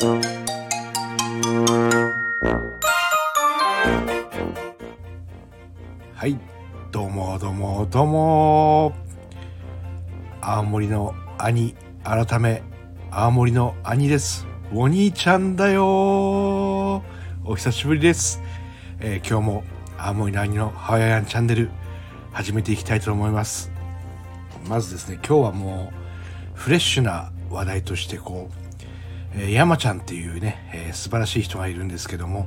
はいどうもどうもどうも。青森の兄改め青森の兄です。お兄ちゃんだよ。お久しぶりです、えー今日も青森の兄のハワイアンチャンネル始めていきたいと思います。まずですね今日はもうフレッシュな話題としてこうえ山ちゃんっていうね、えー素晴らしい人がいるんですけども、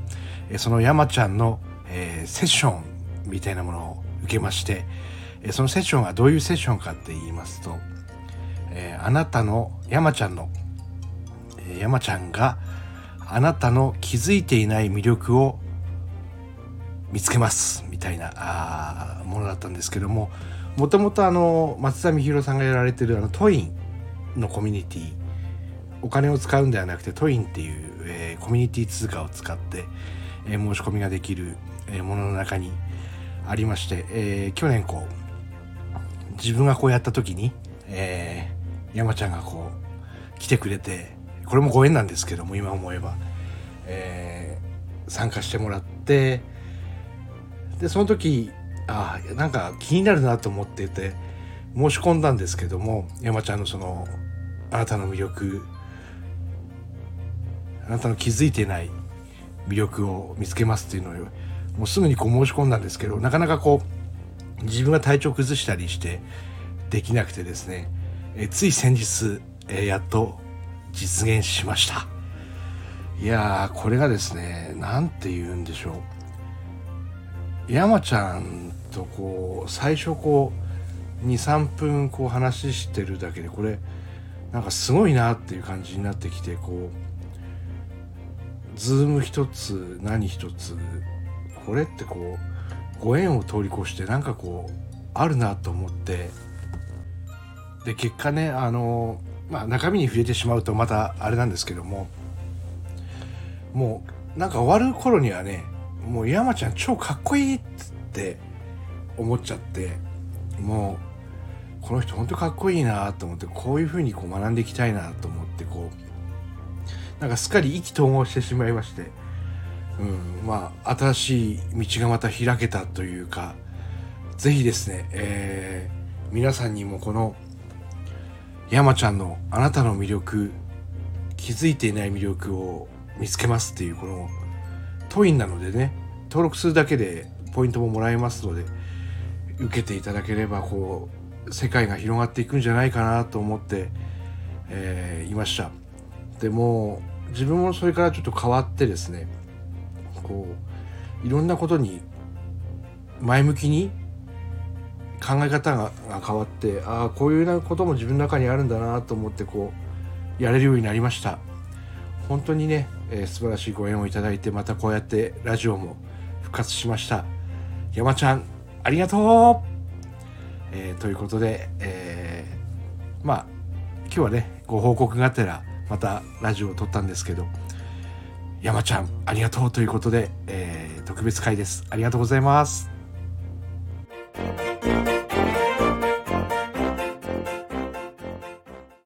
えーその山ちゃんの、えーセッションみたいなものを受けまして、えーそのセッションはどういうセッションかって言いますと、えーあなたの山ちゃんの、えー山ちゃんがあなたの気づいていない魅力を見つけますみたいなあものだったんですけどももともと松田美弘さんがやられてるあのトインのコミュニティお金を使うんではなくてトインっていう、えーコミュニティ通貨を使って、えー申し込みができる、えーものの中にありまして、えー去年こう自分がこうやった時に、えー山ちゃんがこう来てくれてこれもご縁なんですけども今思えば、えー参加してもらってでその時ああなんか気になるなと思ってて申し込んだんですけども山ちゃんのそのあなたの魅力あなたの気づいてない魅力を見つけますっていうのをもうすぐにこう申し込んだんですけどなかなかこう自分が体調崩したりしてできなくてですねえつい先日えやっと実現しました。いやーこれがですねなんて言うんでしょう。山ちゃんとこう最初こう23分こう話してるだけでこれなんかすごいなっていう感じになってきてこうズーム一つ何一つこれってこうご縁を通り越してなんかこうあるなと思って。で結果ねあのまあ中身に触れてしまうとまたあれなんですけども。もうなんか終わる頃にはねもう山ちゃん超かっこいいって思っちゃって。もうこの人本当かっこいいなと思ってこういうふうにこう学んでいきたいなと思ってこうなんかすっかり意気投合してしまいまして、うん、まあ新しい道がまた開けたというかぜひですね、えー皆さんにもこの山ちゃんのあなたの魅力気づいていない魅力を見つけますっていうこのトインなのでね登録するだけでポイントももらえますので受けていただければこう世界が広がっていくんじゃないかなと思って、えーいました。でも自分もそれからちょっと変わってですねこういろんなことに前向きに考え方がが変わってああこういうなことも自分の中にあるんだなと思ってこうやれるようになりました。本当にね、えー素晴らしいご縁をいただいてまたこうやってラジオも復活しました。山ちゃんありがとう、えーということで、えーまあ今日はねご報告がてらまたラジオを撮ったんですけど山ちゃんありがとうということで、えー特別会です。ありがとうございます。